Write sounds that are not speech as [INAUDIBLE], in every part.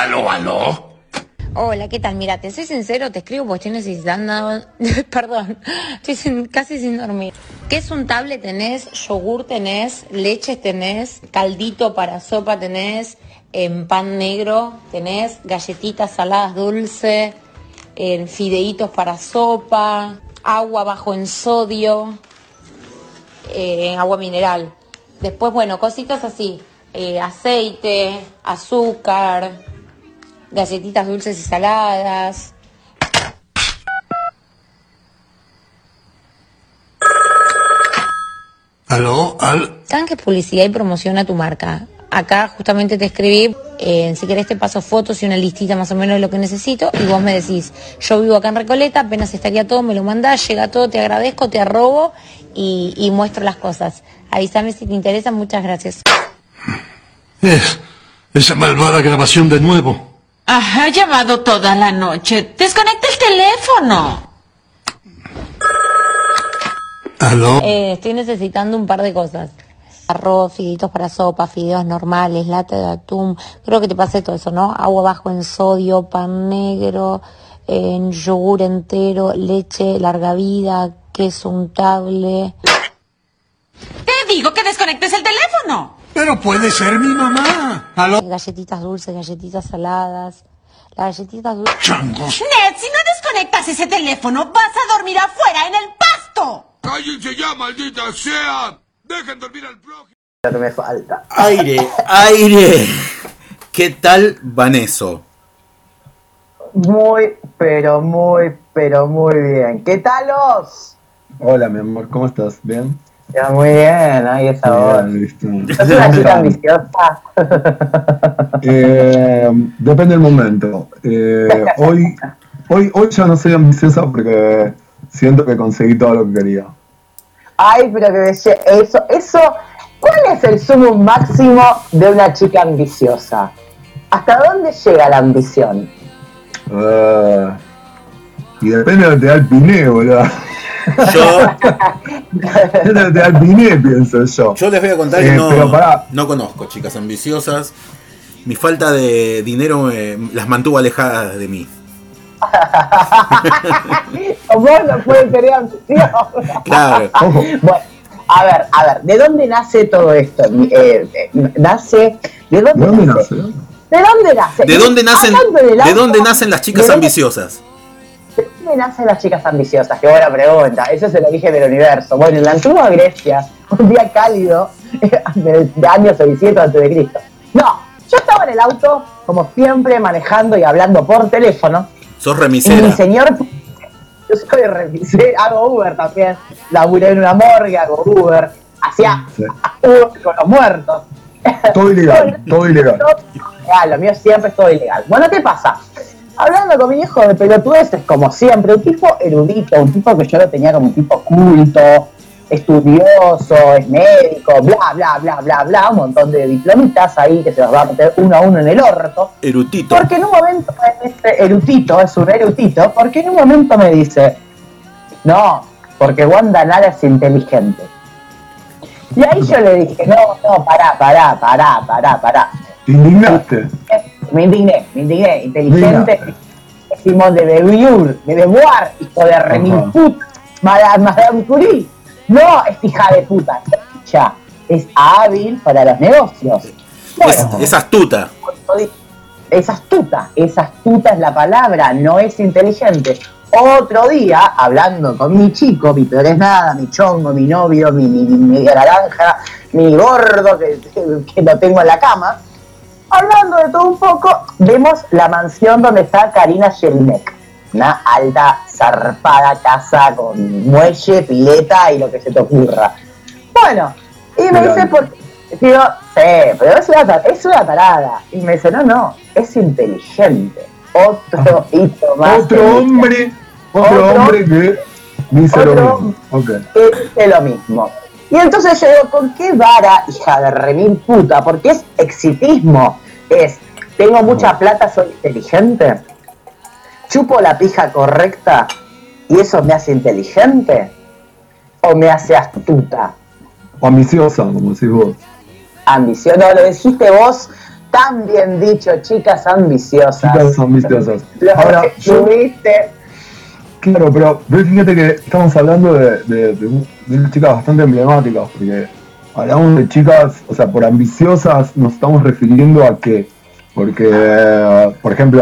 Aló, aló. Hola, ¿qué tal? Mira, te soy sincero, te escribo porque estoy necesitando, [LAUGHS] perdón, estoy sin- casi sin dormir. ¿Qué es un tablet tenés? Yogur tenés, leches tenés, caldito para sopa tenés, en pan negro tenés, galletitas saladas dulce, en fideitos para sopa, agua bajo en sodio, eh, agua mineral. Después, bueno, cositas así, eh, aceite, azúcar, galletitas dulces y saladas. Aló, al... ¿Saben qué publicidad y promoción a tu marca? Acá justamente te escribí, eh, si querés te paso fotos y una listita más o menos de lo que necesito y vos me decís, yo vivo acá en Recoleta, apenas estaría todo, me lo mandás, llega todo, te agradezco, te arrobo y, y muestro las cosas. Avísame si te interesa, muchas gracias. Es esa malvada grabación de nuevo. Ah, ha llamado toda la noche. Desconecta el teléfono. Aló. Eh, estoy necesitando un par de cosas. Arroz, fideitos para sopa, fideos normales, lata de atún. Creo que te pasé todo eso, ¿no? Agua bajo en sodio, pan negro, en yogur entero, leche, larga vida, queso untable. Te digo que desconectes el teléfono. Pero puede ser mi mamá. Aló. Galletitas dulces, galletitas saladas. Las galletitas dulces. Changos. Ned, si no desconectas ese teléfono, vas a dormir afuera en el pasto. Cállense ya, maldita sea. Dejen dormir al prójimo. Lo que me falta. Aire, aire. ¿Qué tal Vaneso? Muy, pero muy, pero muy bien. ¿Qué tal os? Hola, mi amor, ¿cómo estás? ¿Bien? Ya, muy bien, ahí esa voz. ¿Sos una chica ambiciosa? [LAUGHS] Eh, depende del momento. Eh, hoy, hoy, hoy ya no soy ambiciosa porque siento que conseguí todo lo que quería. Ay, pero que eso, eso, ¿cuál es el sumo máximo de una chica ambiciosa? ¿Hasta dónde llega la ambición? Eh, y depende de lo que te da el piné, boludo. Yo, piné, pienso yo. yo les voy a contar Eh, que no, pero pará. no conozco chicas ambiciosas. Mi falta de dinero me- las mantuvo alejadas de mí. [LAUGHS] Vos no puedes tener ambición. Claro. Ojo, [LAUGHS] Bueno, a ver, a ver, ¿de dónde nace todo esto? Eh, eh, nace, ¿de dónde, ¿de dónde nace? nace? ¿De dónde nace? ¿De dónde nacen, de dónde nacen las chicas ¿de ambiciosas? ¿De dónde nacen las chicas ambiciosas? Qué buena pregunta. Ese es el origen del universo. Bueno, en la antigua Grecia, [LAUGHS] un día cálido [LAUGHS] de, año 600 antes de Cristo. No, yo estaba en el auto, como siempre, manejando y hablando por teléfono. Sos Y mi remisera. señor, [LAUGHS] yo soy remisero, hago Uber también. Laburé en una morgue, hago Uber. Hacía Sí. Uber con los muertos. Todo ilegal, todo ilegal. Todo ilegal, lo mío siempre es todo ilegal. Bueno, ¿qué pasa? Hablando con mi hijo de pelotudeces, como siempre, un tipo erudito, un tipo que yo lo tenía como un tipo culto, estudioso, es médico, bla, bla, bla, bla, bla, un montón de diplomitas ahí que se los va a meter uno a uno en el orto. Erutito. Porque en un momento, este erudito, es un erudito, porque en un momento me dice, no, porque Wanda Nara es inteligente. Y ahí yo le dije, no, no, pará, pará, pará, pará, pará. ¿Te indignaste? Me indigné, me indigné, inteligente. Simón de Beauvoir, de Beauvoir, hijo de remil puta, Madame, Madame Curie. No, es hija de puta, ya, es hábil para los negocios. Es, Bueno, es astuta. es astuta, es astuta es la palabra, no es inteligente. Otro día, hablando con mi chico, mi peor es nada, mi chongo, mi novio, mi, mi, mi naranja, mi gordo que, que- que lo tengo en la cama, hablando de todo un poco, vemos la mansión donde está Karina Jelinek. Una alta, zarpada casa con muelle, pileta y lo que se te ocurra. Bueno, y me Mirá. dice, por Digo, sí, pero es una, es una tarada. Y me dice, no, no, es inteligente. Otro hito más. Otro hombre, otro, Otro- hombre que dice lo mismo. Ok. que dice lo mismo. Y entonces yo digo, ¿con qué vara, hija de remil puta? Porque es exitismo. Es, tengo mucha plata, soy inteligente. Chupo la pija correcta y eso me hace inteligente. O me hace astuta. Ambiciosa, como decís vos. ambición. No, lo dijiste vos tan bien dicho, chicas ambiciosas. Chicas ambiciosas. Ahora, que yo- tuviste. Claro, pero pero fíjate que estamos hablando de, de, de un- de unas chicas bastante emblemáticas, porque hablamos de chicas, o sea, por ambiciosas nos estamos refiriendo a qué. Porque, por ejemplo,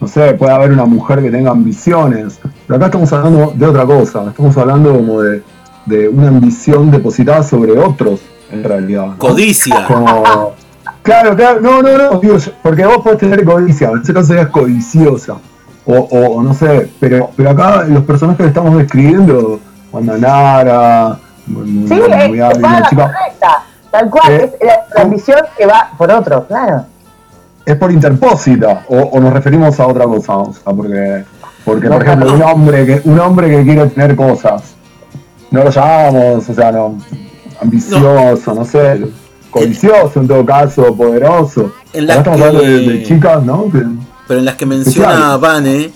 no sé, puede haber una mujer que tenga ambiciones, pero acá estamos hablando de otra cosa, estamos hablando como de, de una ambición depositada sobre otros, en realidad. ¿no? Codicia. Como- Claro, claro, no, no, no, porque vos podés tener codicia, en ese caso serías codiciosa, o, o, o no sé, pero, pero acá los personajes que estamos describiendo, Wanda Nara, muy, Sí, muy- es muy hábil, chica, correcta. Tal cual, Eh, es la, ambición que va por otro, claro. es por interpósita, o, o nos referimos a otra cosa, o sea, porque, porque por ejemplo, un hombre que, un hombre que quiere tener cosas, no lo llamamos, o sea, no, ambicioso, no, sé, codicioso en todo caso, poderoso. En la estamos hablando de, chicas, ¿no? Que- Pero en las que menciona. Vane,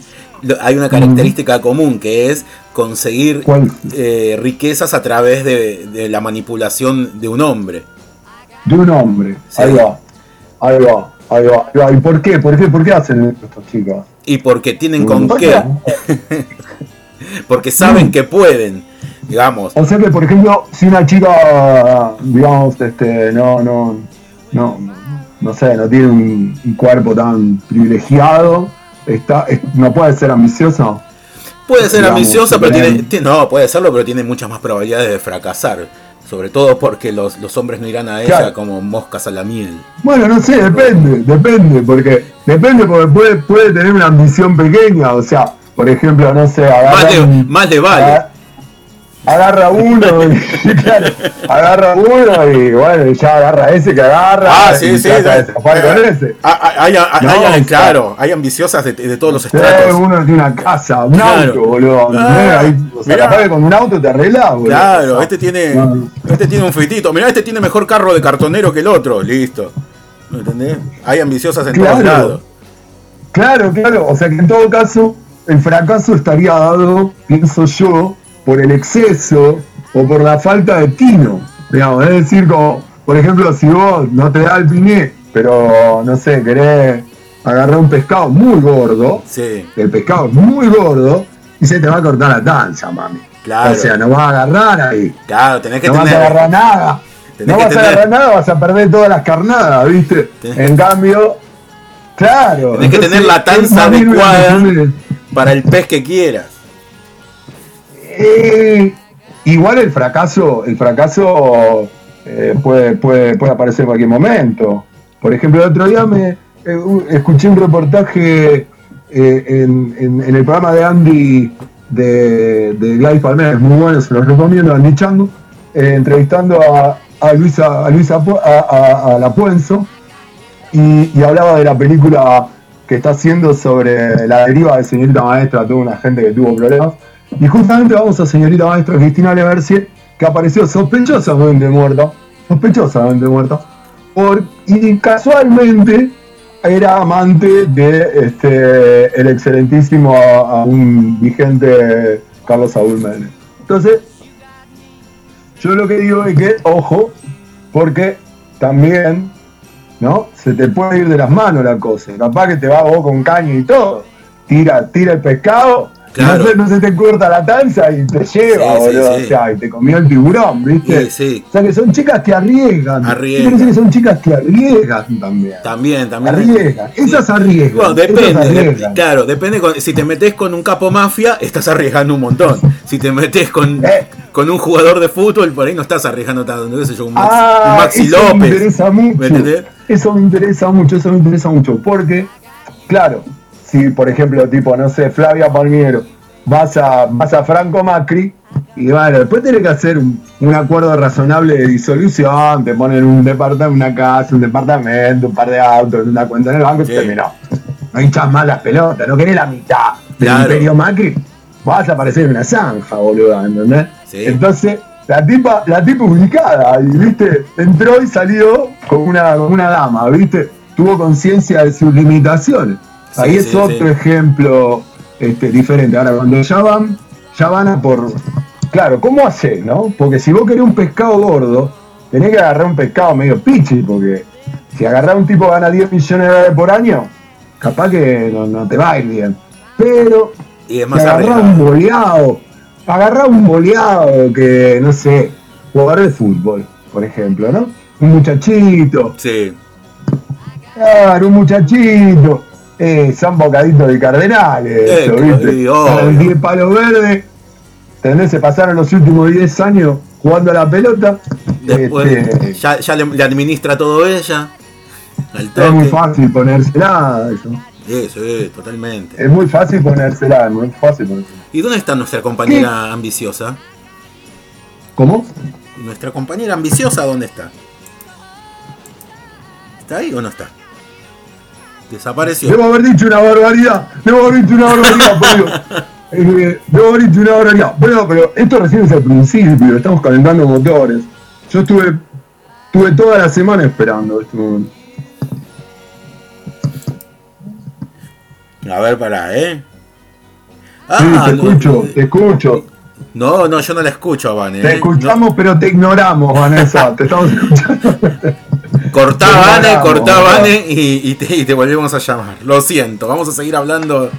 hay una característica común que es conseguir eh, riquezas a través de, de la manipulación de un hombre. De un hombre. Sí. Ahí va. Ahí va. Ahí va. ahí va. ¿Y por qué? ¿Por qué? ¿Por qué hacen esto estas chicas? Y porque tienen con ¿Por qué. qué? [LAUGHS] Porque saben que pueden. Digamos. O sea que, por ejemplo, si una chica, digamos, este, no, no, no, no sé, no tiene un, un cuerpo tan privilegiado, está, es- no puede ser ambiciosa. Puede ser digamos, ambiciosa, pero tiene, ti- No, puede serlo, pero tiene muchas más probabilidades de fracasar. Sobre todo porque los, los hombres no irán a ella Claro. como moscas a la miel. Bueno, no sé, depende, depende, porque depende porque puede, puede tener una ambición pequeña, o sea, por ejemplo, no sé, Más le, un- más le vale. Agarra uno, y, [LAUGHS] claro, agarra uno y bueno, ya agarra ese que agarra. Ah, sí, sí. de con ese. Ah, ah, Hay, hay- No, hay- o sea- claro, hay ambiciosas de, de todos los Sí, estratos. uno tiene una casa, un Claro. auto, boludo. Ah, o sea, mirá. con un auto te arreglás, boludo. Claro, este tiene, no. este tiene un fitito. Mirá, este tiene mejor carro de cartonero que el otro. Listo. ¿Me entendés? Hay ambiciosas en Claro. todos lados. Claro, claro. O sea que en todo caso, el fracaso estaría dado, pienso yo, por el exceso o por la falta de tino. Digamos, es decir, como, por ejemplo, si vos no te da el piné, pero no sé, querés agarrar un pescado muy gordo, Sí, el pescado es muy gordo, y se te va a cortar la tanza, mami. Claro. O sea, no vas a agarrar ahí. claro, tenés que no vas a agarrar nada. tenés No vas a agarrar nada, vas a perder todas las carnadas, ¿viste? Tenés- En cambio, claro. Tenés que tener la tanza adecuada. Para el pez que quieras. Eh, igual el fracaso, el fracaso eh, puede, puede, puede aparecer en cualquier momento. Por ejemplo, el otro día me eh, escuché un reportaje en, en- el programa de Andy de, de Gladys Palmer, es muy bueno, se los recomiendo, Andy Chango, entrevistando a, a Luisa, a Luisa a La Puenzo, y, y hablaba de la película que está haciendo sobre la deriva de señorita maestra, toda una gente que tuvo problemas. Y justamente vamos a señorita maestra Cristina Leversi, que apareció sospechosamente muerta, sospechosamente muerta, por, y casualmente era amante de este el excelentísimo a, a un vigente Carlos Saúl Menem. Entonces, yo lo que digo es que, ojo, porque también ¿no? Se te puede ir de las manos la cosa. Capaz que te va vos con caña y todo. Tira, tira el pescado, Claro. no, se, no se te corta la tanza y te lleva, Sí, sí, boludo. sí. O sea, y te comió el tiburón, ¿viste? Sí, sí. O sea que son chicas que arriesgan. Arriesgan. Me que son chicas que arriesgan también. También, también. Arriesgan. Esas arriesgan. Bueno, depende, arriesgan. de- claro, depende. con- si te metes con un capo mafia, estás arriesgando un montón. Si te metes con, Eh. con un jugador de fútbol, por ahí no estás arriesgando tanto. sé yo, un Maxi, un Ah, Maxi eso me López. interesa mucho. ¿Me? Eso me interesa mucho, eso me interesa mucho. Porque, claro, si por ejemplo, tipo, no sé, Flavia Palmiero, vas a, vas a Franco Macri, y bueno, después tenés que hacer un, un acuerdo razonable de disolución, te ponen un departamento, una casa, un departamento, un par de autos, una cuenta en el banco y Sí. terminó. No hinchas más las pelotas, no querés la mitad del Claro. imperio Macri, vas a aparecer en una zanja, boludo, ¿entendés? Sí. Entonces, la tipa, la tipa ubicada, y viste, entró y salió como una, como una dama, viste, tuvo conciencia de sus limitaciones. Ahí sí, es otro sí. ejemplo este, diferente. Ahora, cuando ya van, ya van a por. Claro, ¿cómo haces, no? Porque si vos querés un pescado gordo, tenés que agarrar un pescado medio pichi, porque si agarrar un tipo que gana 10 millones de dólares por año, capaz que no, no te va a ir bien. Pero Y es si más agarrar un boleado, agarrar un boleado que, no sé, jugador de fútbol, por ejemplo, ¿no? Un muchachito, Sí. claro, un muchachito, eh, San Bocadito de Cardenales, Eh, eso, ¿viste? Con el 10 palos verdes, ¿entendés? Se pasaron los últimos 10 años jugando a la pelota. Después Este, ya, ya le, le administra todo ella. Es muy fácil ponérsela, eso. Eso, eh, totalmente. Es muy fácil ponérsela, es muy fácil ponérsela. ¿Y dónde está nuestra compañera ambiciosa? ¿Cómo? ¿Nuestra compañera ambiciosa dónde está? ¿Está ahí o no está? Desapareció. Debo haber dicho una barbaridad. Debo haber dicho una barbaridad, por Dios. [LAUGHS] Eh, debo haber dicho una barbaridad. Bueno, pero esto recién es el principio. Estamos calentando motores. Yo estuve, estuve toda la semana esperando este momento. A ver, pará, ¿eh? Sí, Ah, te no, escucho, te escucho. No, no, yo no la escucho, Vane. Te ¿eh? escuchamos, pero te ignoramos, Vanessa. Te estamos [LAUGHS] escuchando. ¿No? Vane y, y te, y te volvemos a llamar. Lo siento, vamos a seguir hablando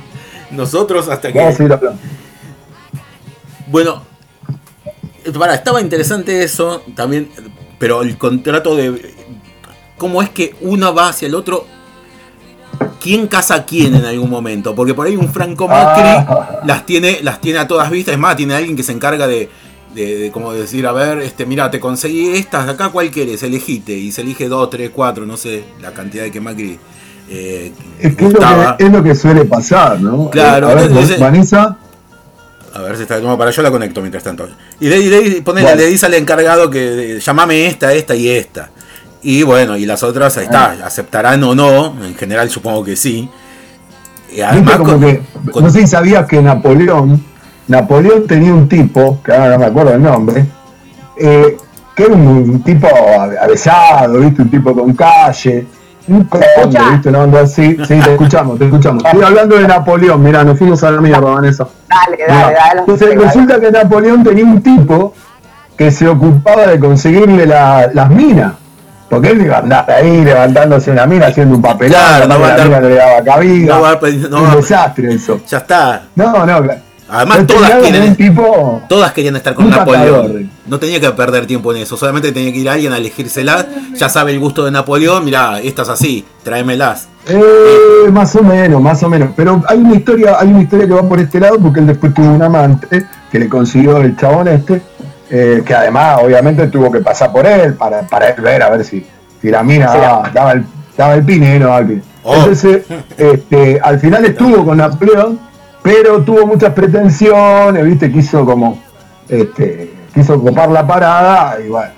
nosotros hasta que. Vamos a ir hablando. Bueno, eh, estaba interesante eso también, pero el contrato de cómo es que uno va hacia el otro. ¿Quién casa a quién en algún momento? Porque por ahí un Franco Macri Ah. las tiene, las tiene a todas vistas. Es más, tiene alguien que se encarga de, de, de como decir, a ver, este, mira, te conseguí estas, acá cuál quieres, elegite. Y se elige dos, tres, cuatro, no sé, la cantidad de que Macri eh, Es que es lo que, es lo que suele pasar, ¿no? Claro, A ver, entonces- Vanessa. A ver si está de nuevo para yo la conecto mientras tanto. Y le, le, ponele, Bueno. le dice al encargado que eh, llamame esta, esta y esta. Y bueno, y las otras, ahí está, aceptarán o no, en general supongo que sí. Y Viste además como con- que, con- no sé si sabías que Napoleón, Napoleón tenía un tipo, que ahora no me acuerdo el nombre, eh, que era un, un tipo ave- avesado, ¿viste? Un tipo con calle, un conde? ¿viste? Una onda así. Sí, te escuchamos, te escuchamos. Estoy hablando de Napoleón, mirá, nos fuimos a la mierda, Vanessa. Dale, Mirá. dale, dale. Entonces dale. resulta que Napoleón tenía un tipo que se ocupaba de conseguirle la- las minas. Porque él iba a andar ahí levantándose una mina haciendo un papelado, Claro, no va a andar- le daba cabida. no va un va desastre eso. Ya está. No, no, claro. Además, todas tipo. Querían estar con Napoleón. No tenía que perder tiempo en eso. Solamente tenía que ir alguien a elegírsela. Ya sabe el gusto de Napoleón. Mirá, estas así, tráemelas. Eh, más o menos, más o menos. Pero hay una historia, hay una historia que va por este lado porque él después tuvo un amante que le consiguió el chabón este, eh, que además obviamente tuvo que pasar por él para, para él ver a ver si, si la mina daba, daba el, daba el pine, no. Oh. Entonces, este, al final estuvo con Napoleón, pero tuvo muchas pretensiones, viste, quiso como, este, quiso copar la parada y bueno,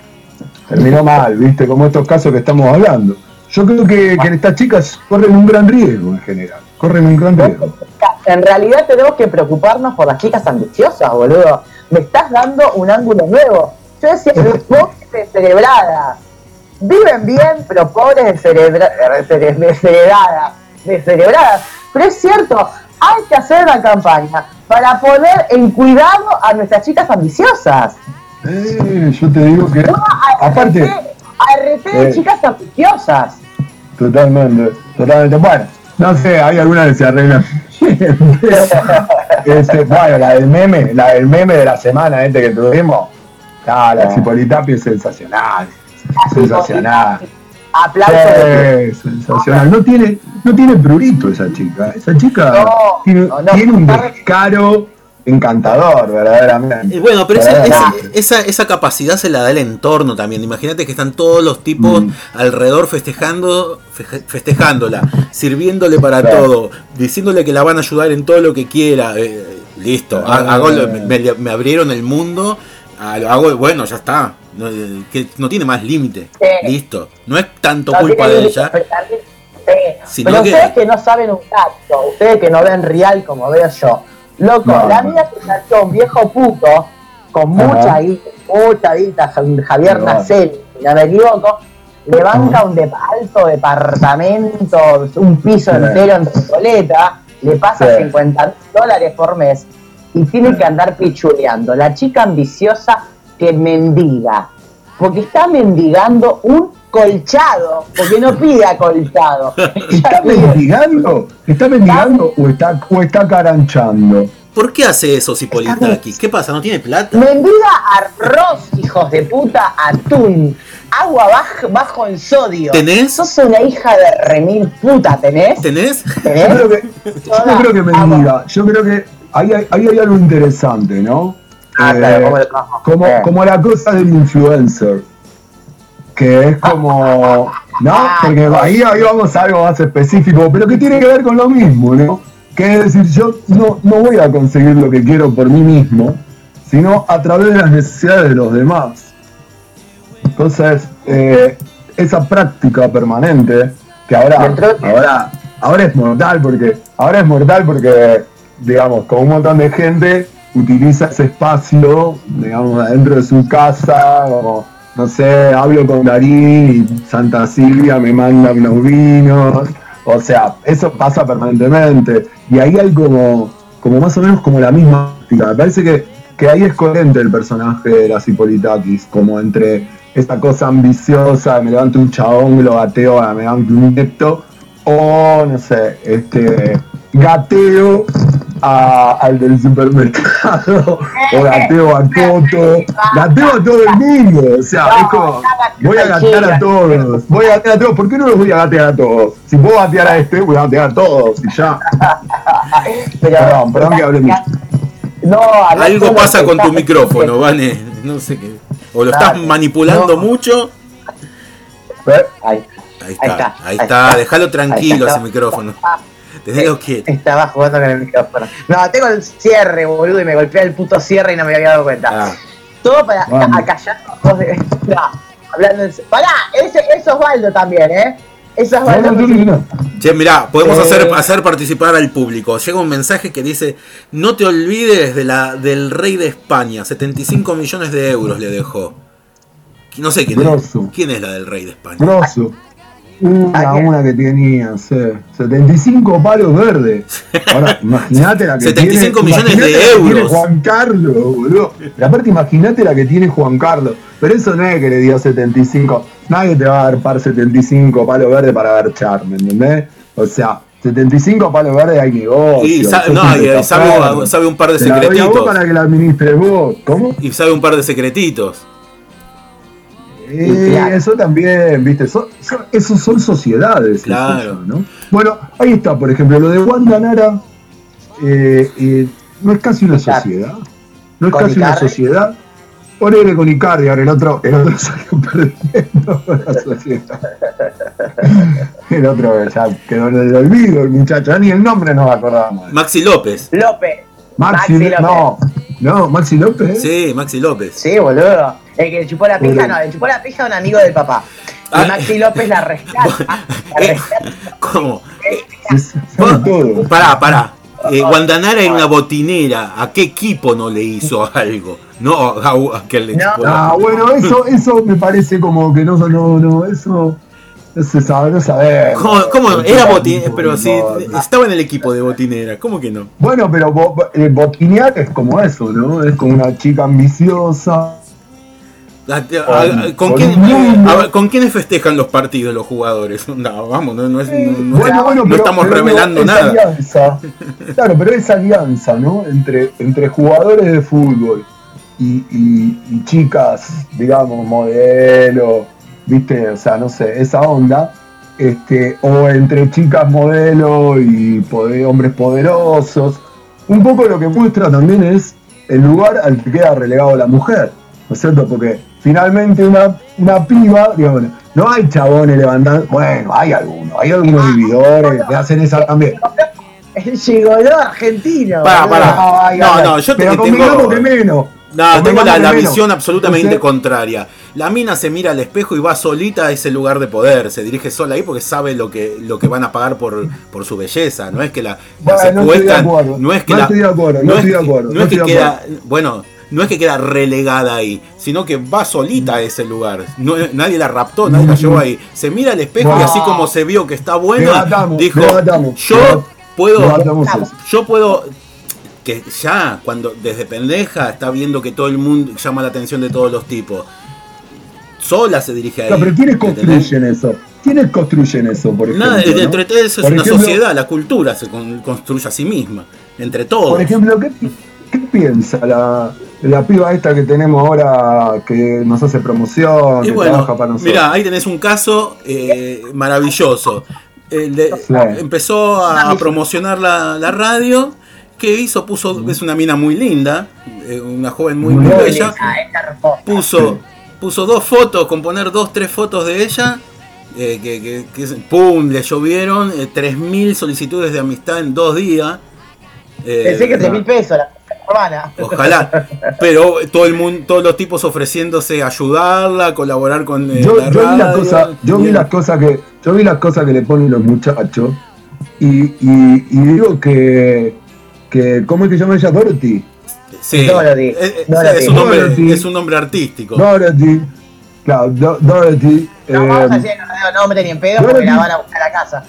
terminó mal, viste, como estos casos que estamos hablando. Yo creo que, que estas chicas corren un gran riesgo en general, corren un gran riesgo. En realidad tenemos que preocuparnos por las chicas ambiciosas, boludo. Me estás dando un ángulo nuevo. Yo decía, los descerebradas. [LAUGHS] Viven bien, pero pobres. Descerebradas. Pero es cierto, hay que hacer una campaña para poner en cuidado a nuestras chicas ambiciosas. Eh, yo te digo que, aparte, Arrete de Eh. chicas ambiciosas. totalmente, totalmente, bueno, no sé, hay algunas que se arreglan. [LAUGHS] este, bueno, la del meme, la del meme de la semana este que tuvimos, ah, la Cipolitapi es sensacional, sensacional. Aplausos. Sí, sensacional. No tiene, no tiene prurito esa chica. Esa chica No, tiene, no, no. tiene un descaro encantador, verdaderamente. Y bueno, pero esa, esa, esa, esa capacidad se la da el entorno también. Imagínate que están todos los tipos Mm. alrededor festejando, feje- festejándola, sirviéndole para Claro. todo, diciéndole que la van a ayudar en todo lo que quiera. Eh, listo, Ah. hago lo- me, me abrieron el mundo, ah, lo hago, bueno, ya está. No, eh, que no tiene más límite. Sí. Listo. No es tanto No culpa de ella. sí. Pero que- ustedes que no saben un cacho, ustedes que no ven real como veo yo, loco, No, la mía se salió un viejo puto con mucha guita, mucha guita, Javier. Nacel, si no me equivoco, le banca un de alto departamento, un piso Sí. entero en Recoleta, le pasa Sí. 50 mil dólares por mes y tiene que andar pichuleando. La chica ambiciosa que mendiga, porque está mendigando un colchado, porque no pide acolchado. [LAUGHS] ¿Está mendigando? ¿Está mendigando o está, o está caranchando? ¿Por qué hace eso Cipolitakis? ¿Qué pasa? ¿No tiene plata? Mendiga arroz, hijos de puta, atún, agua bajo, bajo en sodio. ¿Tenés? Sos una hija de remil puta, ¿tenés? ¿Tenés? Yo creo que, yo creo que mendiga. Yo creo que ahí hay, ahí hay algo interesante, ¿no? Ah, Eh, claro, ¿cómo lo cojo? como, Eh. como la cosa del influencer. Que es como. ¿No? Ah, Porque ahí, ahí vamos a algo más específico, pero que tiene que ver con lo mismo, ¿no? Que es decir, yo no, no voy a conseguir lo que quiero por mí mismo, sino a través de las necesidades de los demás. Entonces, eh, esa práctica permanente, que ahora, ahora, ahora es mortal porque, ahora es mortal porque, digamos, con un montón de gente utiliza ese espacio, digamos, dentro de su casa, como, no sé, hablo con Darín y Santa Silvia me manda unos vinos, o sea, eso pasa permanentemente, y ahí hay como, como más o menos como la misma práctica, me parece que, que ahí es coherente el personaje de la Cipolitakis, como entre esta cosa ambiciosa, me levanto un chabón, lo gateo, me levanto un nepto, o no sé, este gateo a- al del supermercado, o gateo a Toto, gateo a todo el mundo, o sea, es como, voy a gatear a todos, voy a gatear a todos, ¿por qué no los voy a gatear a todos? Si puedo gatear a este, voy a gatear a todos, y ya. Pero- Perdón, perdón que hable mucho. No, Algo pasa con tu micrófono, Vane. No sé qué. O lo estás manipulando No. mucho. Ahí. Ahí Ahí está, está, ahí está. está. Déjalo tranquilo está. ese micrófono. Déjalo quieto. Estaba jugando con el micrófono. No, tengo el cierre, boludo, y me golpeé el puto cierre y no me había dado cuenta. Ah, Todo para acallar los dos de. No, hablando en serio. Pará, ese, eso es Osvaldo también, ¿eh? Eso es No. Che, mirá, podemos Eh. hacer, hacer participar al público. Llega un mensaje que dice: No te olvides de la, del rey de España. 75 millones de euros le dejó. No sé quién es. Grosso. ¿Quién es la del rey de España? Grosso. Una, ¿A quién? una que tenía, sí, 75 palos verdes. Ahora, [LAUGHS] imagínate la que 75 tiene, millones de tiene euros. Juan Carlos, boludo. Aparte, imagínate la que tiene Juan Carlos. Pero eso no es que le dio 75. Nadie te va a dar par 75 palos verdes para ver char, ¿me entendés? O sea, 75 palos verdes hay negocio. Y no, y sabe, sabe un par de Te la doy a vos secretitos. para que la administres vos. ¿Cómo? Y sabe un par de secretitos. Eh, Claro. eso también, viste, son, son- esos son sociedades. Claro. eso, ¿no? Bueno, ahí está, por ejemplo, lo de Wanda Nara eh, eh, no es casi una sociedad. No es casi una sociedad. Ponele con Icardi, ahora el otro, el otro [LAUGHS] salió perdiendo la sociedad. El otro ya quedó en el olvido, el muchacho, ni el nombre nos acordamos. Maxi López. López. Maxi, Maxi López. no, no, Maxi López. Sí, Maxi López. Sí, boludo. El que le chupó la pija, no, le chupó la pija a un amigo del papá. Y Ah. Maxi López la rescata. [LAUGHS] La Eh, rescata. ¿Cómo? [LAUGHS] Todo. Pará, pará. Eh, Guandanara era una botinera. ¿A qué equipo no le hizo [LAUGHS] algo? No, a, a que le No. Ah, bueno, eso, eso me parece como que no, no, no, eso se sabe, no sabemos. ¿Cómo, cómo? Era botinera, pero si estaba en el equipo de botinera, ¿cómo que no? Bueno, pero bo- eh, botinear es como eso, ¿no? Es como una chica ambiciosa. A- a- a- ¿Con, quién, ¿Con quiénes festejan los partidos los jugadores? [LAUGHS] No, vamos, no, no es- no- no- bueno, bueno, no pero, estamos pero revelando esa nada. alianza, claro, pero esa alianza, ¿no? Entre, entre jugadores de fútbol y, y- y chicas, digamos, modelo, ¿viste? O sea, no sé, esa onda. Este, o entre chicas modelo y poder- hombres poderosos. Un poco lo que muestra también es el lugar al que queda relegado la mujer, ¿no es cierto? Porque finalmente una, una piba, digamos, no hay chabones levantando, bueno, hay algunos, hay algunos vividores que hacen esa también. [LAUGHS] El gigoló argentino. Pará. Ay, No, no, yo te- pero tengo- que menos. No, tengo la, visión absolutamente contraria. La mina se mira al espejo y va solita a ese lugar de poder. Se dirige sola ahí porque sabe lo que, lo que van a pagar por, por su belleza. No es que la, Bueno, no secuestran, es que No la- estoy de acuerdo, no es estoy de que- acuerdo, no no es que queda, bueno, no es que queda relegada ahí, sino que va solita a ese lugar. No- nadie la raptó, nadie la llevó ahí. Se mira al espejo y así como se vio que está buena, dijo, yo puedo, yo puedo que ya cuando desde pendeja está viendo que todo el mundo llama la atención de todos los tipos. Sola se dirige ahí. No, pero ¿quiénes construyen eso? ¿Quiénes construyen eso, por ejemplo? Nada, no? entre todo eso es Por una ejemplo- sociedad, la cultura se con- construye a sí misma, entre todos. Por ejemplo, ¿qué, qué piensa la, la piba esta que tenemos ahora que nos hace promoción, Y que bueno, trabaja para nosotros? mirá, ahí tenés un caso eh, maravilloso. El de- Sí. empezó a, a promocionar la, la radio. ¿Qué hizo? Puso, es una mina muy linda, eh, una joven muy, Muy bella. Ah. Puso, puso dos fotos, con poner dos, tres fotos de ella. eh, que, que- que es- ¡Pum! Le llovieron eh, 3.000 solicitudes de amistad en dos días. Eh, Pensé que 3 mil pesos la hermana. Ojalá. [LAUGHS] Pero todo el mundo, todos los tipos ofreciéndose a ayudarla, colaborar con eh, yo, la yo vi las cosas, yo vi las cosas que, yo vi las cosas que le ponen los muchachos y, y, y digo que, que, ¿cómo es que llama ella Dorothy? Sí, Dorothy, eh, eh, Dorothy. es, un nombre, Dorothy. es un nombre artístico. Dorothy, claro, Do- Dorothy. No eh, vamos a decir que no nombre ni en pedo porque la van a buscar a casa.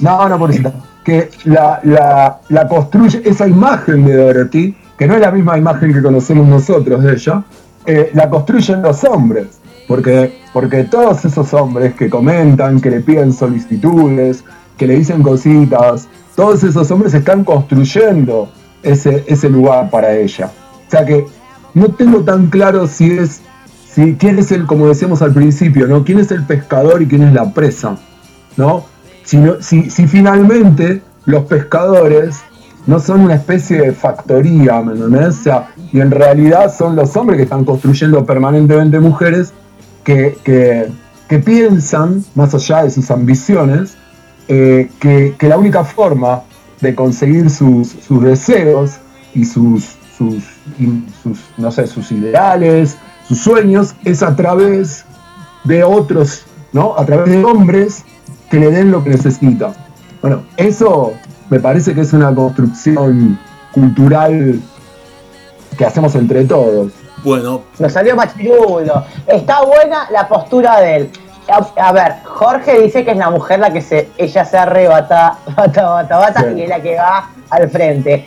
No, no, por eso. Que la, la, la construye, esa imagen de Dorothy, que no es la misma imagen que conocemos nosotros de ella, eh, la construyen los hombres. Porque, porque todos esos hombres que comentan, que le piden solicitudes, que le dicen cositas, todos esos hombres están construyendo ese, ese lugar para ella. O sea que no tengo tan claro si es, si quién es el, como decíamos al principio, ¿no? ¿Quién es el pescador y quién es la presa? ¿no? Si, no- si, si finalmente los pescadores no son una especie de factoría, ¿me entendés? O sea, y en realidad son los hombres que están construyendo permanentemente mujeres que, que- que piensan, más allá de sus ambiciones, eh, que, que la única forma de conseguir sus, sus deseos y sus, sus, y sus, no sé, sus ideales, sus sueños, es a través de otros, ¿no? A través de hombres que le den lo que necesita. Bueno, eso me parece que es una construcción cultural que hacemos entre todos. Bueno, Nos salió machirudo. Está buena la postura de él. A, a ver, Jorge dice que es la mujer la que se, ella se arrebata, [LAUGHS] bata, bata, bata, Sí. y es la que va al frente.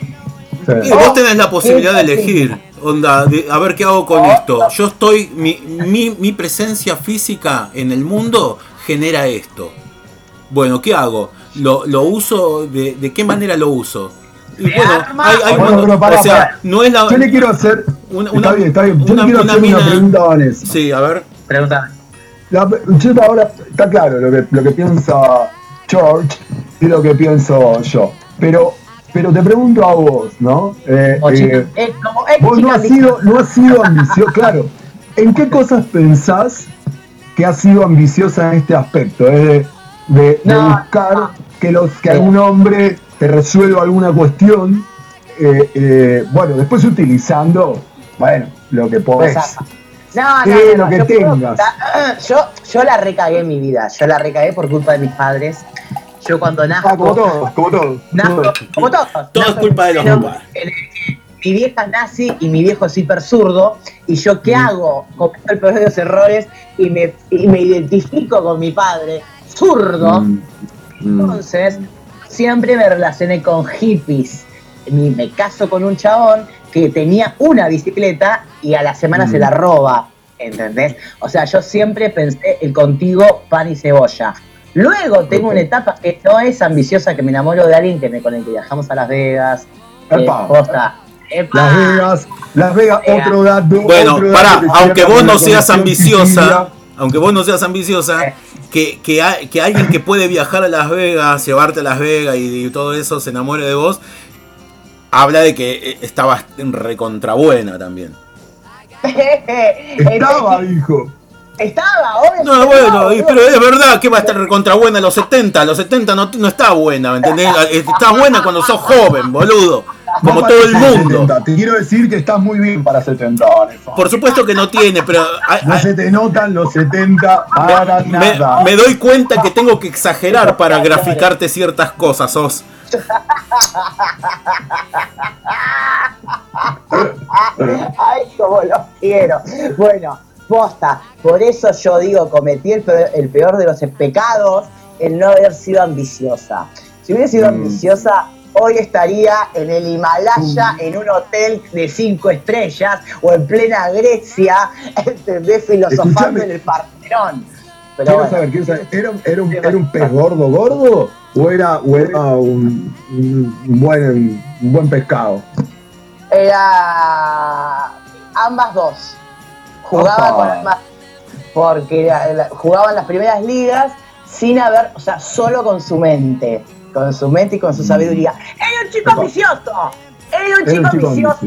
Sí. y vos tenés la posibilidad de elegir. Onda, de- a ver qué hago con Oh, esto. Yo estoy, mi, mi, mi presencia física en el mundo genera esto. Bueno, ¿qué hago? ¿Lo, lo uso? De, ¿De qué manera lo uso? Y ¿De bueno, hay, hay Bueno, pero pará, o sea, no es la. Yo le quiero hacer. Una- está bien, está bien. Yo una- le quiero una hacer una pregunta a Vanessa. Sí, a ver. Pregúntame. La- yo ahora está claro lo que, lo que piensa George y lo que pienso yo. Pero, pero te pregunto a vos, ¿no? Eh, O chica- eh, eh, como vos no has sido, no has sido ambicioso, [LAUGHS] claro. ¿En qué cosas pensás que has sido ambiciosa en este aspecto? Es de, de- de No, buscar no. que los que algún hombre te resuelva alguna cuestión. eh, bueno, después utilizando, bueno, lo que podés. Exacto. No, Sí, no, no, lo no, que yo tengas. contar- Yo, yo la recagué en mi vida. Yo la recagué por culpa de mis padres. Yo cuando nazco. Ah, como todos, como todos. nazco- como todos. Todo es nazco culpa de los papás. en el que Mi vieja es nazi y mi viejo es hiper zurdo. ¿Y yo Mm. qué hago? Cometo el peor de los errores y me, y me identifico con mi padre zurdo. Mm, mm. Entonces, siempre me relacioné con hippies. Me caso con un chabón que tenía una bicicleta y a la semana Mm. se la roba. ¿Entendés? O sea, yo siempre pensé el contigo pan y cebolla. Luego tengo una etapa que no es ambiciosa, que me enamoro de alguien que me, con el que viajamos a Las Vegas. eh, Epa. posta. Epa. Las Vegas, Las Vegas, Vega. otro dato. Bueno, otro dato pará, que aunque vos no seas ambiciosa, aunque vos no seas ambiciosa, Eh. que, que, hay- que alguien que puede viajar a Las Vegas, llevarte a Las Vegas y, y todo eso se enamore de vos, habla de que eh, estabas recontra buena también. [LAUGHS] Estaba, dijo. Estaba, obvio. No, bueno, estaba, pero es verdad que va a estar recontra buena a los 70, a los 70 no, no está buena, ¿me entendés? [LAUGHS] Está buena cuando sos joven, boludo, como todo el mundo. 70. Te quiero decir que estás muy bien para 70 Vanessa. Por supuesto que no tiene, pero No se te notan los 70 para me, nada. me doy cuenta que tengo que exagerar para graficarte ciertas cosas, sos. Ay, como los quiero. Bueno, posta. Por eso yo digo, cometí el peor, el peor de los pecados, el no haber sido ambiciosa. Si hubiera sido Mm. ambiciosa, hoy estaría en el Himalaya, en un hotel de cinco estrellas, o en plena Grecia, [LAUGHS] ¿entendés? Filosofando Escuchame. en el Partenón. Pero Quiero bueno, saber, quiero saber, ¿era, era un, ¿era un pez gordo gordo o era, o era un, buen, un buen pescado? era ambas dos. Jugaba Opa. con ambas, porque era- la- jugaba en las primeras ligas sin haber, o sea, solo con su mente, con su mente y con su sabiduría. Era un chico ambicioso, era un Era un chico ambicioso.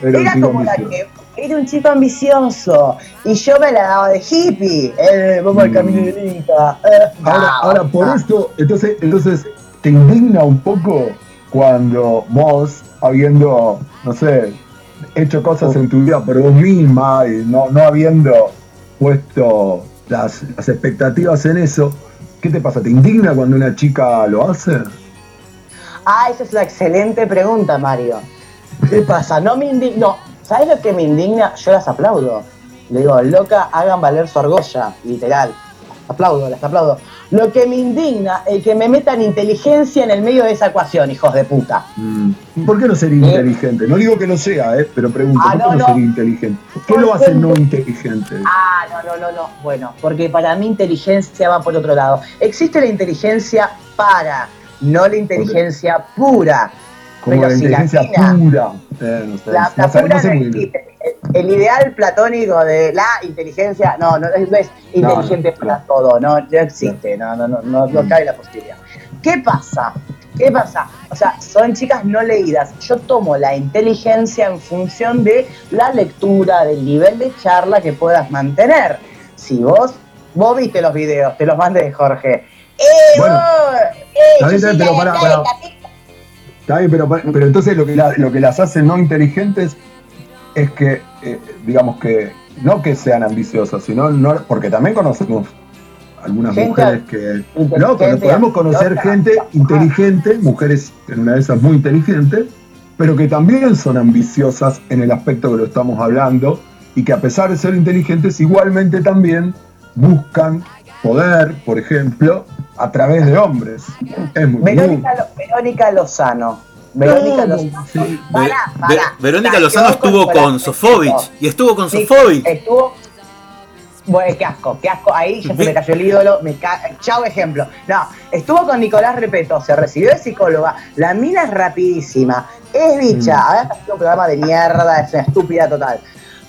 Era un era chico como la que era un chico ambicioso y yo me la daba de hippie, eh, vamos al Mm. camino del Inca. eh, Ahora, ah, ahora por ah. esto, entonces, entonces, ¿te indigna un poco cuando vos, habiendo, no sé, hecho cosas en tu vida por vos misma y no, no habiendo puesto las, las expectativas en eso, ¿qué te pasa? ¿Te indigna cuando una chica lo hace? Ah, esa es una excelente pregunta, Mario. ¿Qué [LAUGHS] pasa? No me indigna. No, ¿sabes lo que me indigna? Yo las aplaudo. Le digo, loca, hagan valer su argolla, literal. Aplaudo, las aplaudo. Lo que me indigna es que me metan inteligencia en el medio de esa ecuación, hijos de puta. Mm. ¿Por qué no ser inteligente? No digo que lo sea, ¿eh? pero pregunto, Ah, ¿por qué no, no, no. ser inteligente? ¿Qué lo hace no inteligente? Ah, no, no, no, no. Bueno, porque para mí inteligencia va por otro lado. Existe la inteligencia para, no la inteligencia pura. Como pero la si inteligencia pura. Eh, no sé, La, no la sé- pura no sé no existe. El ideal platónico de la inteligencia, no, no, es- no es inteligente no, para todo, no, no existe, no, no, no, no, no cabe la posibilidad. ¿Qué pasa? ¿Qué pasa? O sea, son chicas no leídas. Yo tomo la inteligencia en función de la lectura, del nivel de charla que puedas mantener. Si vos, vos viste los videos, te los mandé, Jorge. ¡Eh, Bueno, vos! ¡Eh, está bien, pero de. Capitán! Está bien, pero, pero entonces lo que, la- lo que las hace no inteligentes es que, eh, digamos que, no que sean ambiciosas, sino, no, porque también conocemos algunas Gente mujeres que... No, pero podemos conocer gente inteligente, mujeres en una de esas muy inteligentes, pero que también son ambiciosas en el aspecto que lo estamos hablando y que a pesar de ser inteligentes igualmente también buscan poder, por ejemplo, a través de hombres. Es muy. Verónica, Verónica Lozano. Verónica No, Lozano. sí. Verónica Lozano estuvo con Pitt. Sofovich y estuvo con Sí, Sofovich. Estuvo. Bueno, qué asco, qué asco. Ahí ya se me cayó el ídolo. Me ca... Chau, ejemplo. No, estuvo con Nicolás Repeto, se recibió de psicóloga. La mina es rapidísima, es bicha. Mm. Ahora está haciendo un programa de mierda, es una estúpida total.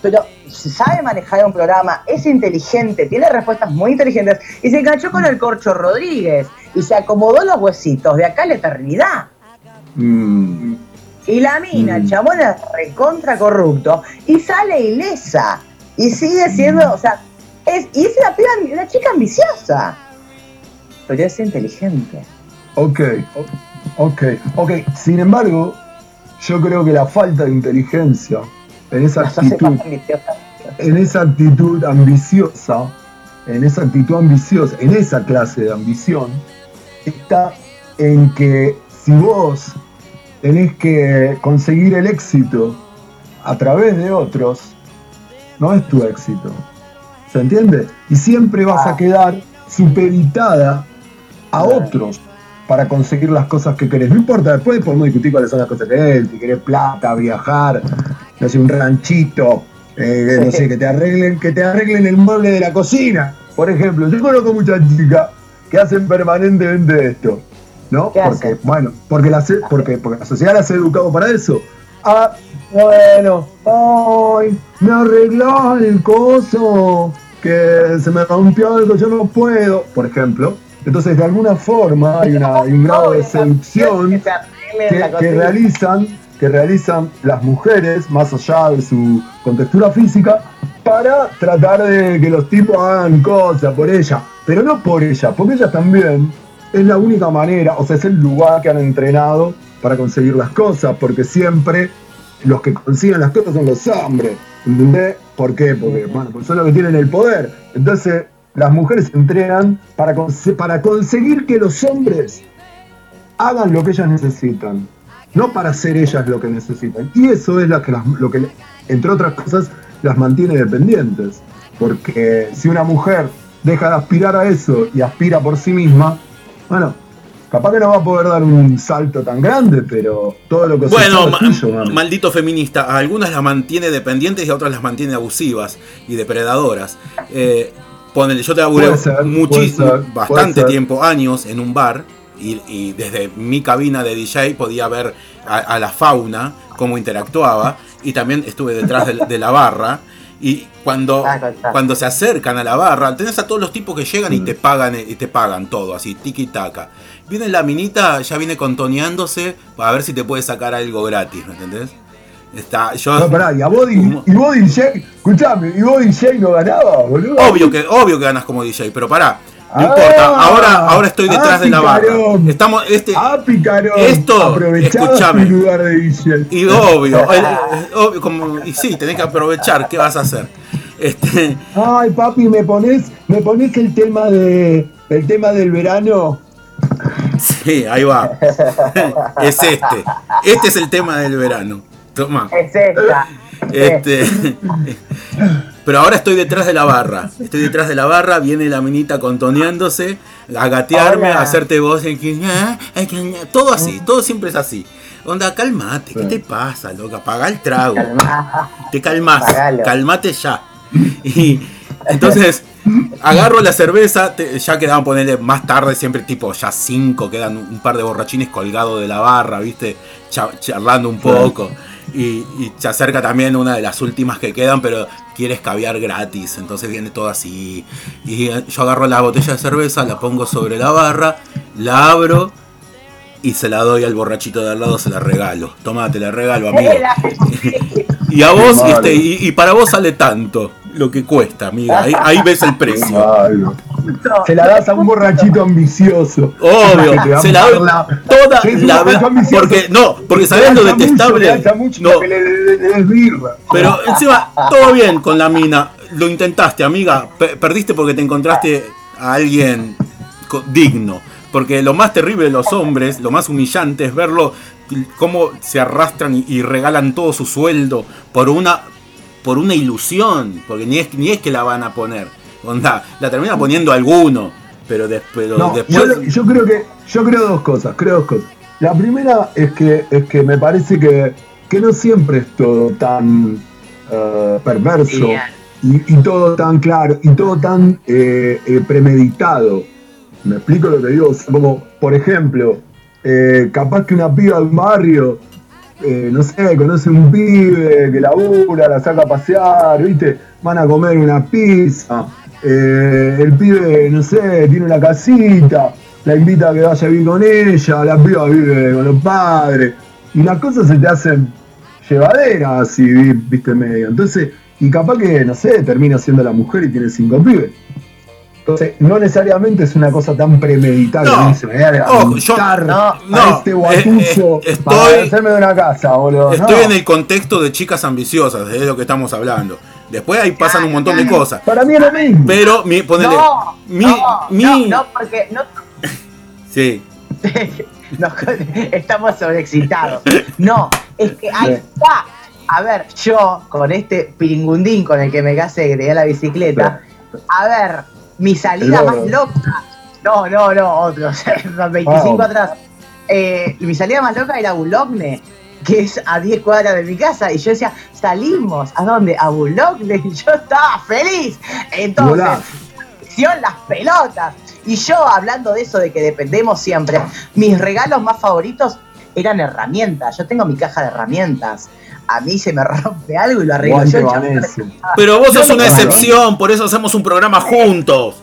Pero sabe manejar un programa, es inteligente, tiene respuestas muy inteligentes. Y se enganchó con el Corcho Rodríguez y se acomodó los huesitos de acá a la eternidad. Mm, Y la mina, el Mm. chabón es recontra corrupto y sale ilesa. Y sigue siendo, o sea, es, y es una, piba, una chica ambiciosa. Pero es inteligente. ok, ok, ok. Sin embargo, yo creo que la falta de inteligencia en esa actitud, en esa actitud ambiciosa, en esa actitud ambiciosa, en esa clase de ambición, está en que si vos tenés que conseguir el éxito a través de otros, no es tu éxito. ¿Se entiende? Y siempre vas a Ah. quedar supeditada a otros para conseguir las cosas que querés. No importa, después podemos discutir cuáles son las cosas que querés, si querés plata, viajar, no sé, un ranchito, eh, no sé, que te arreglen, que te arreglen el mueble de la cocina. Por ejemplo, yo conozco muchas chicas que hacen permanentemente esto. ¿No? ¿Qué porque, bueno, porque la, porque, porque la sociedad las ha educado para eso. Ah, bueno, ay, me arregló el coso, que se me rompió algo, yo no puedo, por ejemplo. Entonces, de alguna forma, hay, una- hay un grado de seducción que, que realizan, que realizan las mujeres, más allá de su contextura física, para tratar de que los tipos hagan cosas por ella. Pero no por ella, porque ella también es la única manera, o sea, es el lugar que han entrenado para conseguir las cosas, porque siempre los que consiguen las cosas son los hombres. ¿Entendés? ¿Por qué? Porque, porque son los que tienen el poder. Entonces, las mujeres entrenan para, para conseguir que los hombres hagan lo que ellas necesitan, no para ser ellas lo que necesitan. Y eso es lo que, las- lo que entre otras cosas, las mantiene dependientes. Porque si una mujer deja de aspirar a eso y aspira por sí misma, bueno, Capaz que no va a poder dar un salto tan grande, pero todo lo que Bueno, es ma- tuyo, mami. maldito feminista, a algunas las mantiene dependientes y a otras las mantiene abusivas y depredadoras. Eh, ponele, yo te laburé muchísimo, bastante ser. tiempo, años, en un bar. Y, y desde mi cabina de DJ podía ver a, a la fauna, cómo interactuaba. Y también estuve detrás de, de la barra. Y cuando, Ah, cuando se acercan a la barra, tenés a todos los tipos que llegan y te pagan y te pagan todo, así, tiki taka. Viene la minita, ya viene contoneándose para ver si te puede sacar algo gratis, ¿me entendés? Está, yo, No, pará, y a vos, y vos DJ, escuchame, y vos DJ no ganabas, boludo. obvio que, obvio que ganas como DJ, pero pará, no Ah, importa, ahora, ahora estoy ah, detrás de la barra. picarón. Estamos, este, Ah, picarón. Esto, escúchame. y obvio, el- obvio, como, y sí, tenés que aprovechar, ¿qué vas a hacer? Este, Ay, papi, me pones, me pones el tema de, el tema del verano. sí, ahí va. [LAUGHS] es este. Este es el tema del verano. Toma. Es esta. Este, [LAUGHS] [LAUGHS] pero ahora estoy detrás de la barra. Estoy detrás de la barra, viene la minita contoneándose, a gatearme, Hola. a hacerte voz. en que, ah, ah, Todo así, todo siempre es así. Onda, calmate, ¿qué te pasa, loca? Apaga el trago. Te calmas, Apagalo. calmate ya. Y entonces agarro la cerveza, te- ya quedaban ponerle más tarde, siempre tipo ya cinco, quedan un par de borrachines colgados de la barra, viste, Cha- charlando un poco. Y, y se acerca también una de las últimas que quedan, pero quiere escabiar gratis, entonces viene todo así. Y eh, yo agarro la botella de cerveza, la pongo sobre la barra, la abro y se la doy al borrachito de al lado, se la regalo. Toma, te la regalo, [LAUGHS] amigo. [LAUGHS] Y a vos, Vale. este, y, y para vos sale tanto lo que cuesta, amiga. Ahí, ahí ves el precio. Se la das a un borrachito ambicioso. Obvio, se la doy toda Sí, la. Porque, no, porque sabés lo detestable. mucho No, le- le- le pero encima, todo bien con la mina. Lo intentaste, amiga. Pe- perdiste porque te encontraste a alguien digno. Porque lo más terrible de los hombres, lo más humillante es verlo cómo se arrastran y regalan todo su sueldo por una por una ilusión, porque ni es, ni es que la van a poner. Onda, la termina poniendo alguno, pero, des- pero No, después yo, yo creo que yo creo dos cosas, creo dos cosas. La primera es que es que me parece que, que no siempre es todo tan eh, perverso y, y todo tan claro y todo tan eh, eh, premeditado. Me explico lo que digo, O sea, como por ejemplo, eh, capaz que una piba de un barrio, eh, no sé, conoce un pibe que labura, la saca a pasear, ¿viste? Van a comer una pizza, eh, el pibe, no sé, tiene una casita, la invita a que vaya a vivir con ella, la piba vive con los padres, y las cosas se te hacen llevaderas vi- viste, medio. Entonces, y capaz que, no sé, termina siendo la mujer y tiene cinco pibes. Entonces, no necesariamente es una cosa tan premeditada No, que dice, me voy a ojo, yo- no, a no, este eh, guatuzo eh, para estoy- hacerme de una casa, boludo. Estoy No. en el contexto de chicas ambiciosas, es de lo que estamos hablando. Después ahí pasan un montón de cosas. Para mí es lo mismo. Pero mi, ponele, No, mi, no, mi, no, no, porque no, [LAUGHS] sí, [LAUGHS] Nos- estamos sobreexcitados. No, es que ahí está. A ver, yo con este piringundín con el que me casé, que tenía la bicicleta, a ver, mi salida más loca. No, no, no, otro, o sea, los 25 Ah. atrás. Eh, mi salida más loca era Boulogne, que es a 10 cuadras de mi casa. Y yo decía, salimos, ¿a dónde? A Boulogne. Y [LAUGHS] yo estaba feliz. Entonces, acción las pelotas. Y yo hablando de eso, de que dependemos siempre, mis regalos más favoritos eran herramientas. Yo tengo mi caja de herramientas. A mí se me rompe algo y lo arreglo yo. pero vos sos una excepción, por eso hacemos un programa juntos.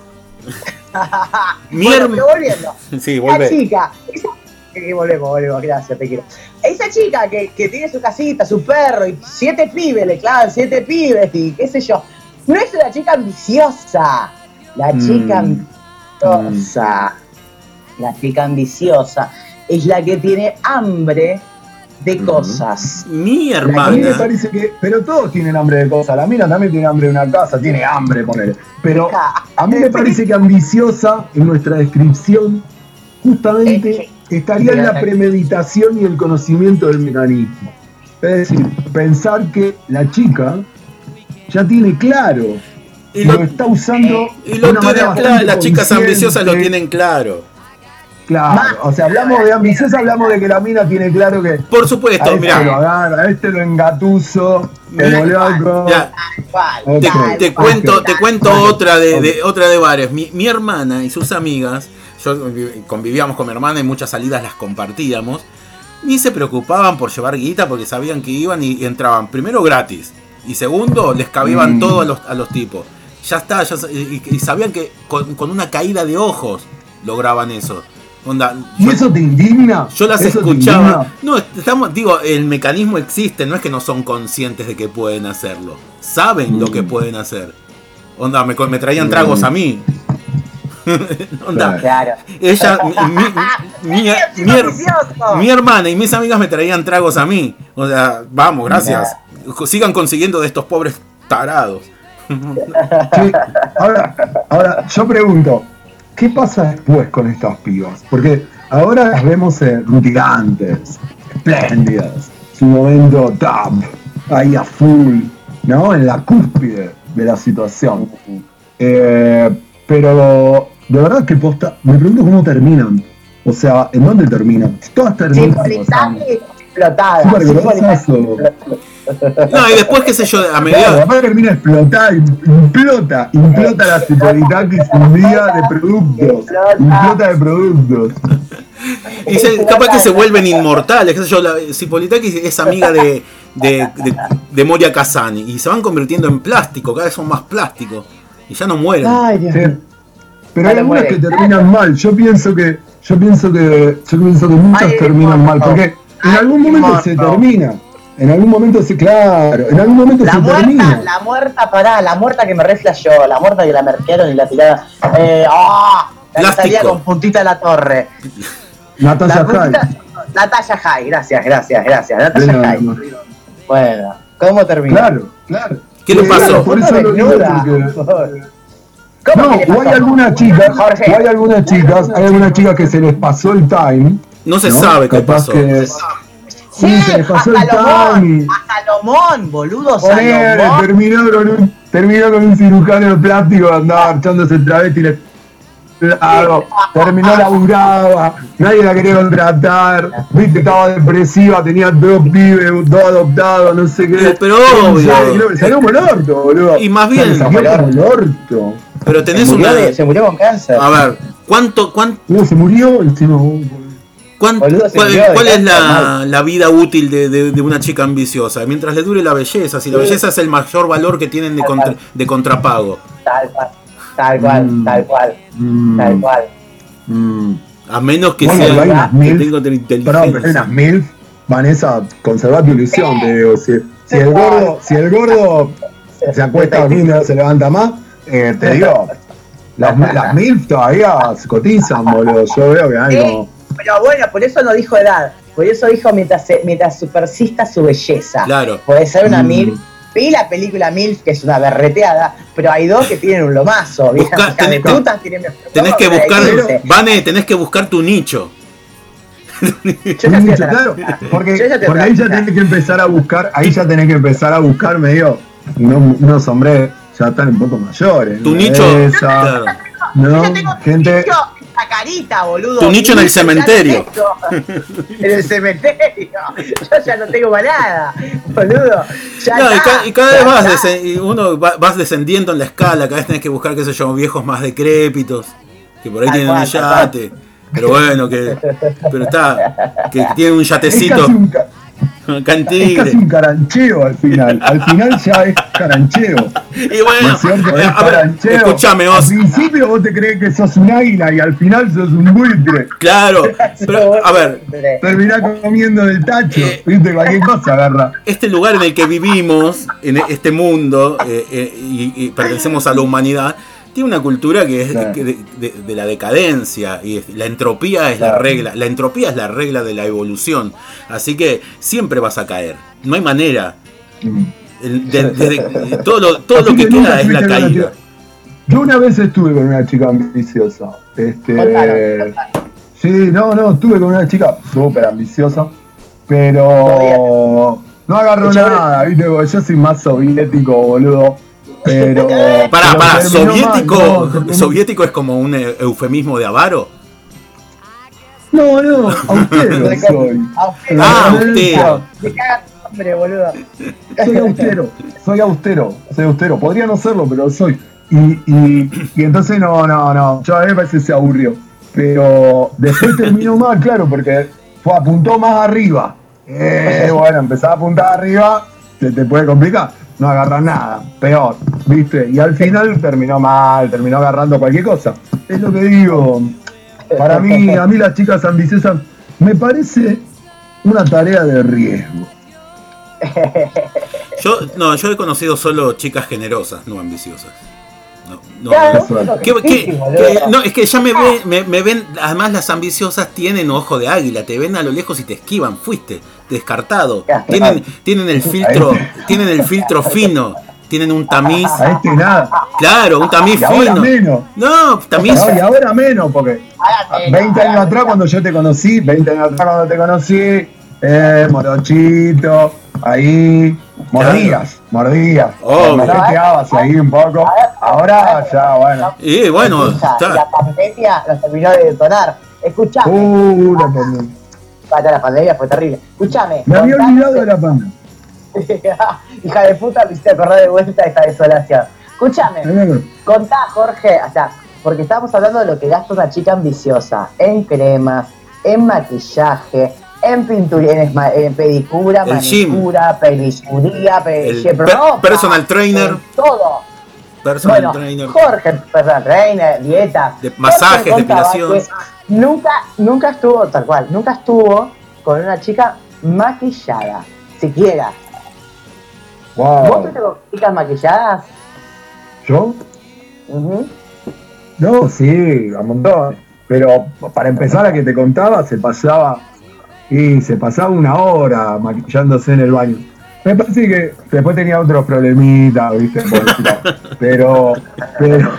[LAUGHS] Mi Bueno, herma- pero volviendo. Sí, La chica, esa, eh, volvemos, volvemos, gracias, te quiero. Esa chica que, que tiene su casita, su perro y siete pibes, le clavan siete pibes y qué sé yo, no es una chica ambiciosa. La chica Mm. ambiciosa, la chica ambiciosa es la que tiene hambre de cosas. Mi A mí me hermana. parece que, pero todos tienen hambre de cosas. La mina también tiene hambre de una casa, tiene hambre, poner. Pero a mí me parece que ambiciosa en nuestra descripción justamente estaría en la premeditación y el conocimiento del mecanismo. Es decir, pensar que la chica ya tiene claro Y lo- lo, está usando Y de lo manera tienen claro, las chicas ambiciosas lo tienen claro. Claro, o sea, hablamos de ambiciosa, hablamos de que la mina tiene claro que. Por supuesto, este lo mira, agarra, a este lo engatuso, te, Ok. te ok. cuento, te cuento otra de, de- otra de varias. Mi, mi hermana y sus amigas, yo conviv- convivíamos con mi hermana y muchas salidas las compartíamos. Ni se preocupaban por llevar guita porque sabían que iban y, y entraban primero gratis. Y segundo, les cabían Mm. todo a los, a los tipos. Ya está, ya y, y sabían que con, con una caída de ojos lograban eso. Onda, ¿Y yo- eso te indigna? yo las ¿Eso te escuchaba. No, estamos, digo, el mecanismo existe, no es que no son conscientes de que pueden hacerlo. Saben lo que pueden hacer. Onda, me, me traían tragos a mí. [LAUGHS] Onda, Claro. ella, [LAUGHS] mi, mi- mi- mi her- mi hermana y mis amigas me traían tragos a mí. O sea, vamos, gracias. Sigan consiguiendo de estos pobres tarados. Sí, ahora, ahora, yo pregunto, ¿qué pasa después con estas pibas? Porque ahora las vemos eh, rutilantes, espléndidas, su momento top, ahí a full, ¿no? En la cúspide de la situación. Eh, pero, de verdad que posta, me pregunto cómo terminan. O sea, ¿en dónde terminan? Todas terminan. explotada. No, y después, qué sé yo, a Claro, medida. además termina explotada, implota, implota la cipolitakis un día de productos, implota de productos. Y se- capaz que se vuelven inmortales, qué sé yo, la, Cipolitakis es amiga de, de, de, de Moria Kazani y se van convirtiendo en plástico, cada vez son más plásticos y ya no mueren. Ay, Dios Sí. mío. Pero hay algunas que terminan mal, yo pienso que, yo pienso que, yo pienso que muchas Ay, terminan mal, porque en algún momento se termina, en algún momento se, claro, en algún momento La se muerta, termina. la muerta, pará, la muerta que me reflejó, la muerta que la merquearon y la tiraron. Eh, ¡ah! La salía con puntita de la torre. Natalia La Jai. puntita, Natalia High, gracias, gracias, gracias. Natalia High. no. Bueno, ¿cómo termina? Claro, claro. ¿Qué le Sí, pasó? Por eso lo digo Desnuda. porque... ¿Cómo No, o hay algunas chicas, Jorge. o hay algunas chicas, hay algunas chicas que se les pasó el time. No se ¿no? sabe qué Capaz pasó. que- Sí, Sí, se les a pasó el Salomón, a Salomón, boludo, Ponele, Salomón. terminó con un, terminó con un cirujano de plástico, andaba marchándose el travesti y le Claro, terminó laburaba, nadie la quería contratar, viste, estaba depresiva, tenía dos pibes, dos adoptados, no sé qué. Pero obvio. Salió, como el orto, boludo. Y más bien- Salió como el orto. Pero tenés se, murió una. se murió con cáncer. A ver, ¿cuánto, cuán- ¿Cómo se murió? Encima, uh, Boludo, cuál, es la, vida útil de, de- de una chica ambiciosa? Mientras le dure la belleza. Si la belleza es el mayor valor que tienen de, contra- de contrapago. Tal cual, tal cual, Mm. tal cual, mm, tal cual. mm. A menos que Bueno, pero hay sea. unas que mil- Perdón, pero hay inteligencia. unas mil, Vanessa, conserva tu ilusión, te digo. Si, si el gordo, si el gordo se acuesta a dormir y no se levanta más, eh, te digo, las, las mil todavía se cotizan, boludo. Yo veo que hay Sí, como. Pero bueno, por eso no dijo edad. Por eso dijo mientras, mientras persista su belleza. Claro. Puede ser una Mm. MILF. Vi la película MILF, que es una berreteada, pero hay dos que tienen un lomazo. Viejas Busca- tenés- putas tienen Tenés que ¿cómo me buscar. Vane, tenés que buscar tu nicho. Yo ya Mucho, estoy claro, porque, Yo ya porque ahí ya tenés que empezar a buscar, ahí ya tenés que empezar a buscar medio unos, unos hombres ya están un poco mayores. Tu nicho. Esa, Claro. Yo ¿no? ya tengo Gente, nicho en la carita, boludo. Tu nicho en el cementerio. [LAUGHS] en el cementerio. Yo ya no tengo más nada, boludo. Ya No, y, está, ca- y cada vez vas, uno va- vas descendiendo en la escala, cada vez tenés que buscar, qué sé yo, viejos más decrépitos, que por ahí tienen un yate. Pero bueno, que. Pero está. Que tienen un [LAUGHS] yatecito. [LAUGHS] es casi un carancheo al final. Al final ya es carancheo. Y ¿No bueno, es cierto? Es a ver, carancheo. escuchame Al vos. principio vos te crees que sos un águila y al final sos un buitre. Claro. Pero, a ver, Terminás comiendo del tacho. Eh. Viste, cualquier cosa agarra. este lugar en el que vivimos, en este mundo, eh, eh, y, y pertenecemos a la humanidad, tiene una cultura que es Claro. que de, de- de la decadencia y la entropía es la regla. La entropía es la regla de la evolución. Así que siempre vas a caer. No hay manera. Mm. El- de- de- de- [LAUGHS] todo lo, todo lo que queda es la caída. Yo una vez estuve con una chica ambiciosa. Este, sí, no, no, estuve con una chica súper ambiciosa, pero no agarró nada, ¿viste? Porque Yo soy más soviético, boludo. Pero. Pará, pará, mal, soviético, no, soviético es como un eh, eufemismo de avaro. No, no, austero [LAUGHS] soy. Austero. Ah, austero. cagas hambre, boludo. Soy austero, soy austero, soy austero. Podría no serlo, pero soy. Y, y, y entonces no, no, no. Yo a mí me parece que se aburrió. Pero después terminó mal, claro, porque fue, apuntó más arriba. Eh, bueno, empezaba a apuntar arriba, se te puede complicar. No agarras nada, peor, ¿viste? Y al final terminó mal, terminó agarrando cualquier cosa. Es lo que digo. Para mí, a mí las chicas ambiciosas me parece una tarea de riesgo. Yo, no, yo he conocido solo chicas generosas, no ambiciosas. No, Claro, es ¿Qué- qué- difícil, qué- boludo. no, es que ya me, ve- me, me ven, además las ambiciosas tienen ojo de águila, te ven a lo lejos y te esquivan, fuiste, descartado. Tienen, tienen el filtro, tienen el filtro fino, tienen un tamiz, A este nada. claro, un tamiz Y ahora fino. menos. No, tamiz, No, y ahora menos, porque Ahora menos, 20 años ahora atrás cuando yo te conocí, 20 años atrás cuando te conocí, eh, morochito, ahí, mordías, mordías. Obvio. Mordías ahí un poco. Ahora ya, bueno. y bueno, Escucha, está. La pandemia nos terminó de detonar. Escuchame. Uh, la pandemia. La pandemia fue terrible. Escuchame. Me había olvidado de la pandemia. [LAUGHS] Hija de puta, me hiciste acordar de vuelta esta desolación. Escúchame. Contá, Jorge, o sea, porque estábamos hablando de lo que gasta una chica ambiciosa en cremas, en maquillaje, en pintura, en, en pedicura, El manicura, pedicuría, pe- personal trainer. todo. Personal bueno, trainer. Jorge, personal trainer, dieta. De- masajes, depilación. Nunca, nunca estuvo, tal cual, nunca estuvo con una chica maquillada, siquiera. ¿Vos Wow. te con chicas maquilladas? ¿Yo? No, sí, a montón. Pero para empezar a que te contaba, se pasaba y se pasaba una hora maquillándose en el baño. Me parece que después tenía otros problemitas, ¿viste? [LAUGHS] Pero, pero,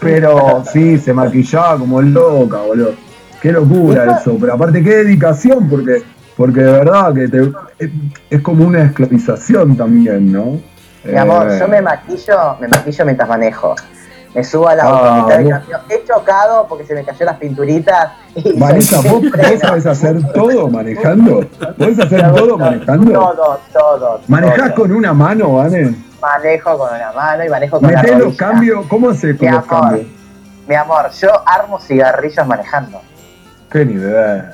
pero sí, se maquillaba como loca, boludo. Qué locura eso. Pero aparte, qué dedicación, porque, porque de verdad que te- es, es como una esclavización también, ¿no? Mi amor, Eh, yo me maquillo, me maquillo mientras manejo. Me subo a la Ah, autopista de vos- camión. He chocado porque se me cayó las pinturitas. Y Vanessa, ¿vos, sabés hacer todo manejando? ¿Podés hacer todo manejando? Todo, todo. ¿Manejás todo. con una mano, Vane? Manejo con una mano y manejo con la ¿Metés los rodilla. cambios? ¿Cómo haces con Mi los amor. cambios? Mi amor, yo armo cigarrillos manejando. Qué nivel.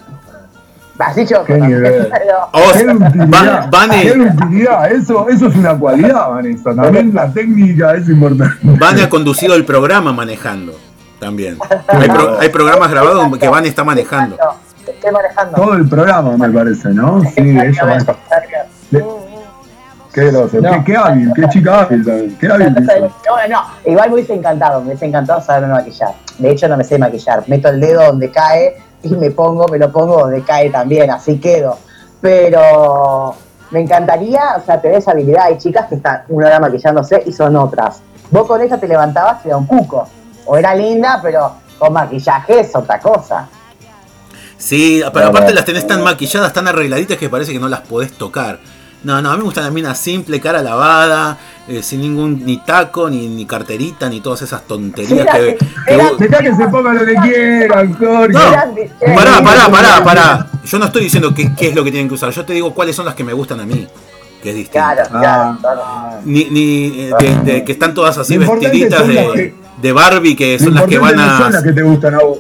Así choco. Qué nivel. pero- Oh, Qué utilidad. Van- Vane, Qué utilidad. Eso, eso es una cualidad, Vanessa. También la técnica es importante. Vane ha conducido el programa manejando también. Hay, pro- hay programas grabados que Vane está manejando. Estoy manejando. Todo el programa, me parece, ¿no? Sí, ella maneja. Qué groso. No. Qué, qué hábil, qué chica hábil también. Qué hábil. No, no, igual me hubiese encantado, me hubiese encantado saberme maquillar. De hecho, no me sé maquillar. Meto el dedo donde cae y me pongo, me lo pongo donde cae también, así quedo. Pero me encantaría, o sea, tener esa habilidad. Hay chicas que están una hora maquillándose y son otras. Vos con ella te levantabas y era un cuco. O era linda, pero con maquillaje es otra cosa. Sí, pero aparte las tenés tan maquilladas, tan arregladitas que parece que no las podés tocar. No, no, a mí me gustan las minas simple, cara lavada, eh, sin ningún ni taco, ni, ni carterita, ni todas esas tonterías que... que Dejá que se ponga lo que quieran, Jorge. No, Pará, pará, pará, pará. Yo no estoy diciendo qué, qué es lo que tienen que usar, yo te digo cuáles son las que me gustan a mí, que es distinto. Claro, Ah. claro, claro. Ni, ni eh, de, de que están todas así vestiditas de, que- de Barbie, que son las que van no son a... las que te gustan a vos.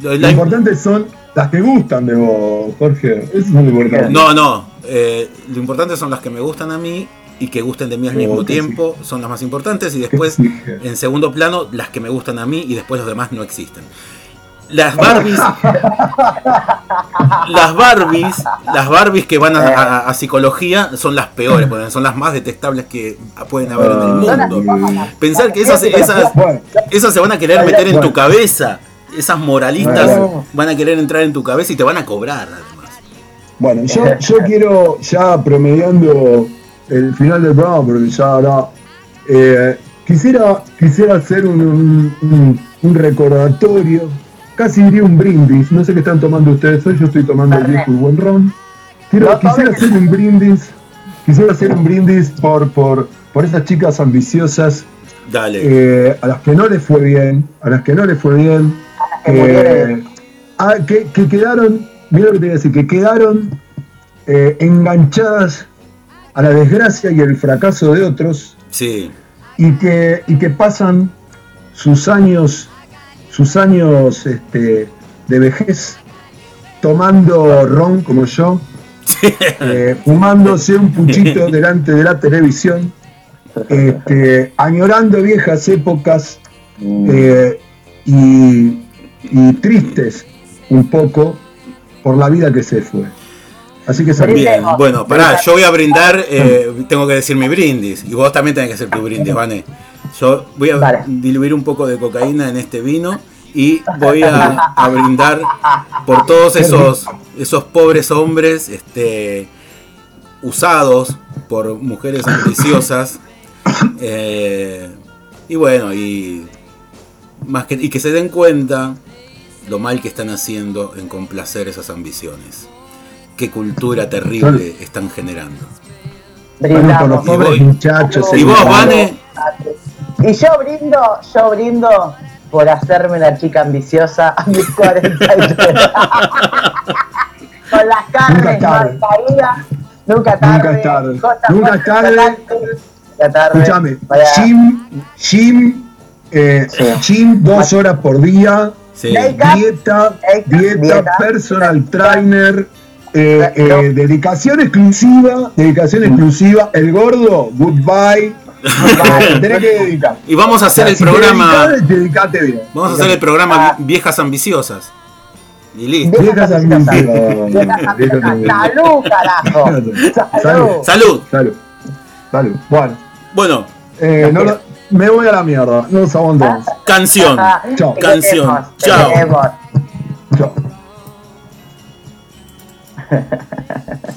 Lo la- importante son las que gustan de vos, Jorge. Eso es lo importante. No, no. Eh, lo importante son las que me gustan a mí y que gusten de mí al mismo tiempo. Son las más importantes. Y [LAUGHS] después, en segundo plano, las que me gustan a mí y después los demás no existen. Las Barbies. [LAUGHS] las Barbies. Las Barbies que van a, a- a psicología son las peores, son las más detestables que pueden haber en el mundo. Pensar que esas, esas, esas se van a querer meter en tu cabeza. Esas moralistas van a querer entrar en tu cabeza y te van a cobrar. Bueno, yo, yo quiero, ya promediando el final del programa, porque ya ahora. eh, quisiera, quisiera hacer un, un- un- un recordatorio, casi diría un brindis. No sé qué están tomando ustedes hoy, yo estoy tomando el viejo y buen ron. Quiero- No quisiera hacer un brindis, quisiera hacer un brindis por, por, por esas chicas ambiciosas Dale. eh, a las que no les fue bien, a las que no les fue bien, eh, que, que quedaron, mira lo que te voy a decir, que quedaron eh, enganchadas a la desgracia y el fracaso de otros. Sí. y que, y que pasan sus años, sus años este, de vejez tomando ron como yo, eh, fumándose un puchito [LAUGHS] delante de la televisión, este, añorando viejas épocas eh, y, y tristes un poco por la vida que se fue. Así que salud. Bien, bueno, pará, yo voy a brindar, eh, tengo que decir mi brindis. Y vos también tenés que hacer tu brindis, Vane. Yo voy a Vale. diluir un poco de cocaína en este vino y voy a, a brindar por todos esos, esos pobres hombres este, usados por mujeres ambiciosas. Eh, y bueno, y, más que, y que se den cuenta lo mal que están haciendo en complacer esas ambiciones. Qué cultura terrible están generando. Brindamos. pobres vos- muchachos. y vos, Vane, Y yo brindo, yo brindo por hacerme la chica ambiciosa a mis [LAUGHS] 43. Con las carnes mal caídas. Nunca tarde. Nunca es tarde. Nunca es tarde. Nunca tarde. Escúchame, Para- gym, gym, eh, Sí. gym dos horas por día, sí. Dieta, Dieta, personal trainer, eh, eh, No. dedicación exclusiva, dedicación exclusiva, el gordo, goodbye, [LAUGHS] tenés que dedicar. Y vamos a hacer el Si te programa. dedicás, dedicate bien. Vamos a hacer el programa Viejas Ambiciosas. Y listo. Viejas ambiciosas. Salud, carajo. Salud. Salud. Salud. Salud. Salud. Bueno, Bueno, eh, no lo- me voy a la mierda, no nos aguantamos. canción. Chao. Te Canción. Chao. Chao. [LAUGHS]